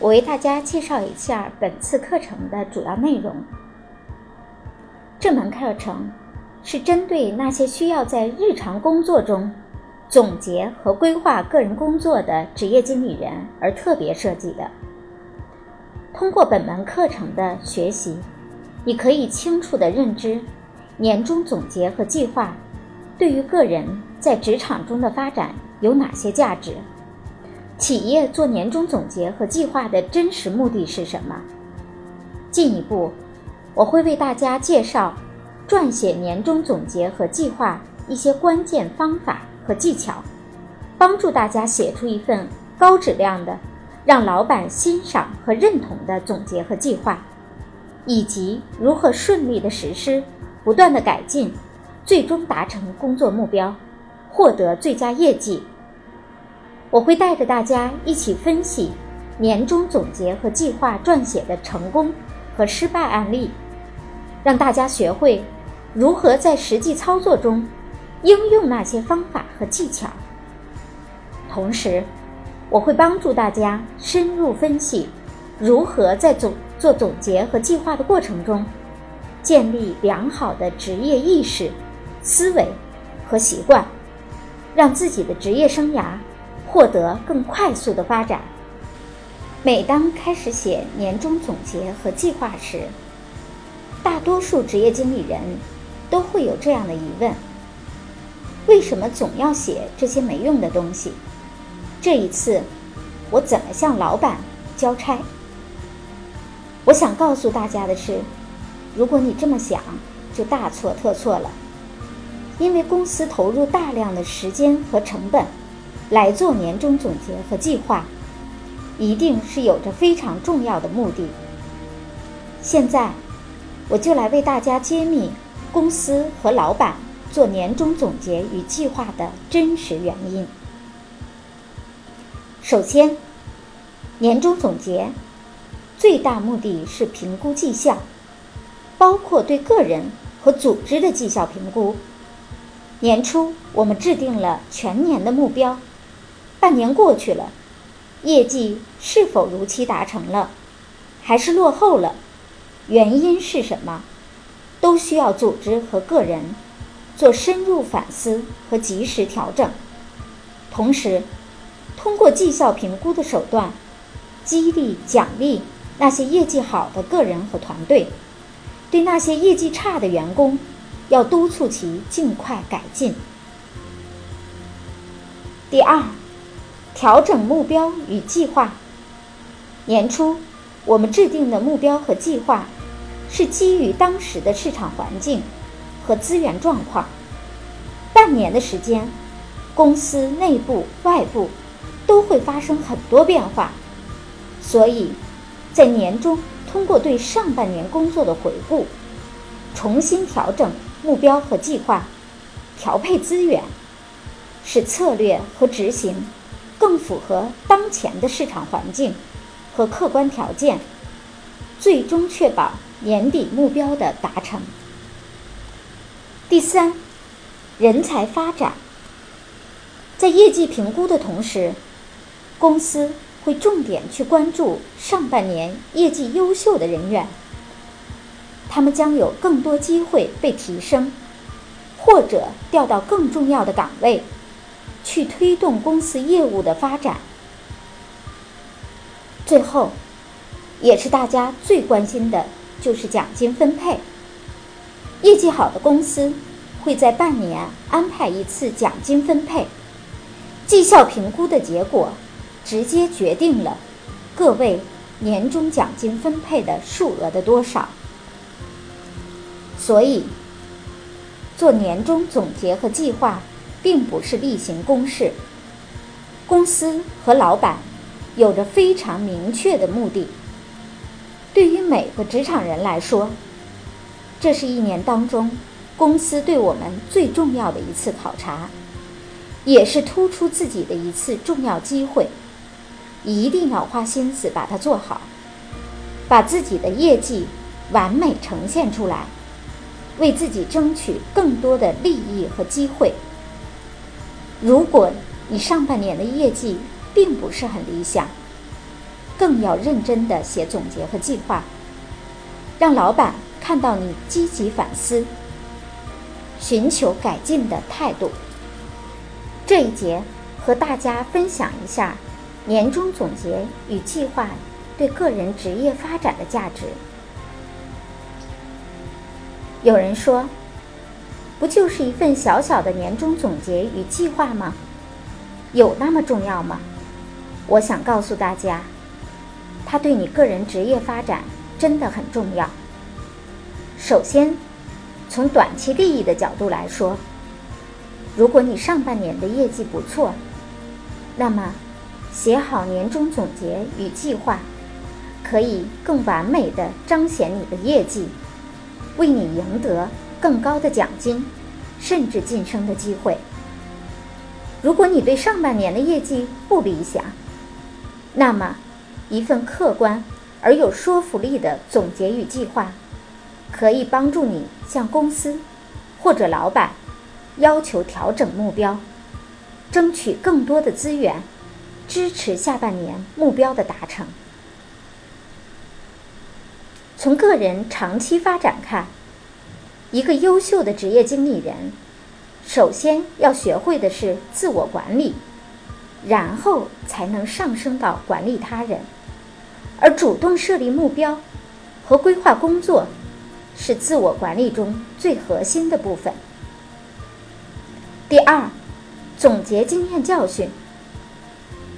我为大家介绍一下本次课程的主要内容。这门课程是针对那些需要在日常工作中总结和规划个人工作的职业经理人而特别设计的。通过本门课程的学习，你可以清楚地认知年终总结和计划对于个人在职场中的发展有哪些价值。企业做年终总结和计划的真实目的是什么？进一步，我会为大家介绍撰写年终总结和计划一些关键方法和技巧，帮助大家写出一份高质量的、让老板欣赏和认同的总结和计划，以及如何顺利的实施、不断的改进，最终达成工作目标，获得最佳业绩。我会带着大家一起分析年终总结和计划撰写的成功和失败案例，让大家学会如何在实际操作中应用那些方法和技巧。同时，我会帮助大家深入分析如何在总做总结和计划的过程中建立良好的职业意识、思维和习惯，让自己的职业生涯。获得更快速的发展。每当开始写年终总结和计划时，大多数职业经理人都会有这样的疑问：为什么总要写这些没用的东西？这一次，我怎么向老板交差？我想告诉大家的是，如果你这么想，就大错特错了，因为公司投入大量的时间和成本。来做年终总结和计划，一定是有着非常重要的目的。现在，我就来为大家揭秘公司和老板做年终总结与计划的真实原因。首先，年终总结最大目的是评估绩效，包括对个人和组织的绩效评估。年初，我们制定了全年的目标。半年过去了，业绩是否如期达成了，还是落后了？原因是什么？都需要组织和个人做深入反思和及时调整。同时，通过绩效评估的手段，激励奖励那些业绩好的个人和团队，对那些业绩差的员工，要督促其尽快改进。第二。调整目标与计划。年初，我们制定的目标和计划是基于当时的市场环境和资源状况。半年的时间，公司内部、外部都会发生很多变化，所以，在年终通过对上半年工作的回顾，重新调整目标和计划，调配资源，使策略和执行。更符合当前的市场环境和客观条件，最终确保年底目标的达成。第三，人才发展，在业绩评估的同时，公司会重点去关注上半年业绩优秀的人员，他们将有更多机会被提升，或者调到更重要的岗位。去推动公司业务的发展。最后，也是大家最关心的，就是奖金分配。业绩好的公司会在半年安排一次奖金分配，绩效评估的结果直接决定了各位年终奖金分配的数额的多少。所以，做年终总结和计划。并不是例行公事。公司和老板有着非常明确的目的，对于每个职场人来说，这是一年当中公司对我们最重要的一次考察，也是突出自己的一次重要机会。一定要花心思把它做好，把自己的业绩完美呈现出来，为自己争取更多的利益和机会。如果你上半年的业绩并不是很理想，更要认真的写总结和计划，让老板看到你积极反思、寻求改进的态度。这一节和大家分享一下。年终总结与计划对个人职业发展的价值。有人说，不就是一份小小的年终总结与计划吗？有那么重要吗？我想告诉大家，它对你个人职业发展真的很重要。首先，从短期利益的角度来说，如果你上半年的业绩不错，那么。写好年终总结与计划，可以更完美的彰显你的业绩，为你赢得更高的奖金，甚至晋升的机会。如果你对上半年的业绩不理想，那么一份客观而有说服力的总结与计划，可以帮助你向公司或者老板要求调整目标，争取更多的资源。支持下半年目标的达成。从个人长期发展看，一个优秀的职业经理人，首先要学会的是自我管理，然后才能上升到管理他人。而主动设立目标和规划工作，是自我管理中最核心的部分。第二，总结经验教训。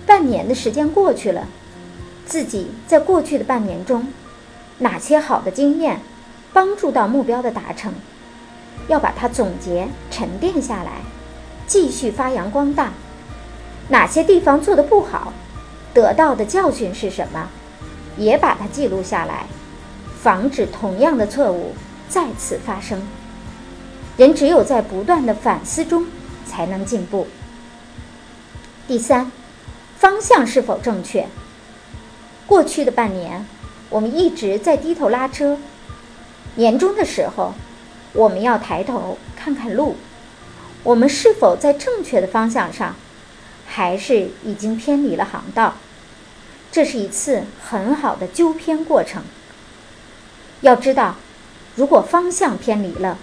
半年的时间过去了，自己在过去的半年中，哪些好的经验帮助到目标的达成，要把它总结沉淀下来，继续发扬光大。哪些地方做的不好，得到的教训是什么，也把它记录下来，防止同样的错误再次发生。人只有在不断的反思中，才能进步。第三。方向是否正确？过去的半年，我们一直在低头拉车。年终的时候，我们要抬头看看路，我们是否在正确的方向上，还是已经偏离了航道？这是一次很好的纠偏过程。要知道，如果方向偏离了，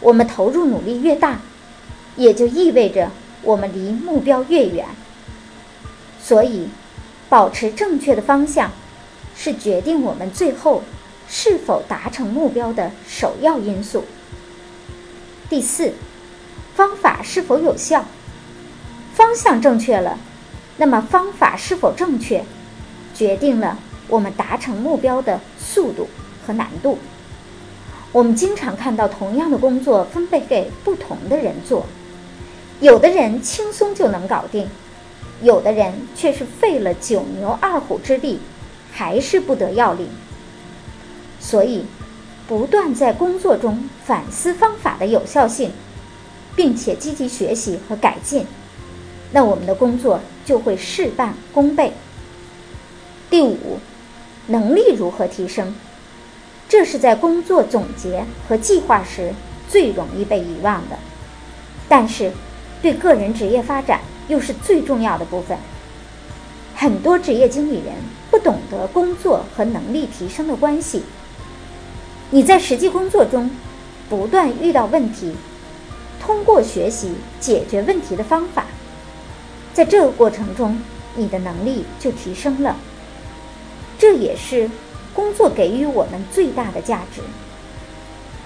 我们投入努力越大，也就意味着我们离目标越远。所以，保持正确的方向，是决定我们最后是否达成目标的首要因素。第四，方法是否有效？方向正确了，那么方法是否正确，决定了我们达成目标的速度和难度。我们经常看到同样的工作分配给不同的人做，有的人轻松就能搞定。有的人却是费了九牛二虎之力，还是不得要领。所以，不断在工作中反思方法的有效性，并且积极学习和改进，那我们的工作就会事半功倍。第五，能力如何提升？这是在工作总结和计划时最容易被遗忘的，但是对个人职业发展。又是最重要的部分。很多职业经理人不懂得工作和能力提升的关系。你在实际工作中不断遇到问题，通过学习解决问题的方法，在这个过程中，你的能力就提升了。这也是工作给予我们最大的价值。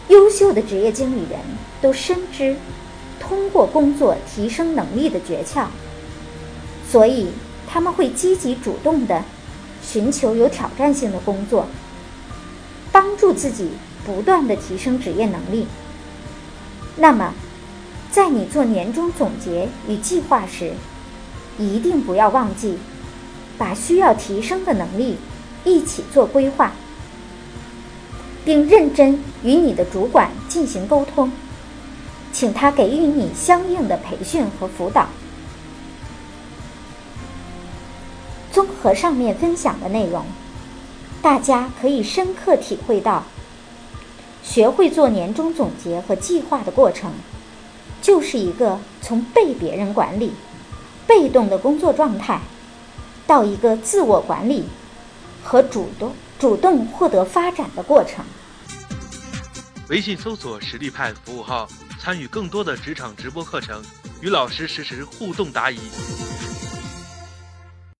优秀的职业经理人都深知。通过工作提升能力的诀窍，所以他们会积极主动地寻求有挑战性的工作，帮助自己不断地提升职业能力。那么，在你做年终总结与计划时，一定不要忘记把需要提升的能力一起做规划，并认真与你的主管进行沟通，请他给予你相应的培训和辅导。综合上面分享的内容，大家可以深刻体会到，学会做年终总结和计划的过程，就是一个从被别人管理、被动的工作状态，到一个自我管理和主动主动获得发展的过程。微信搜索“实力派”服务号，参与更多的职场直播课程，与老师实时互动答疑。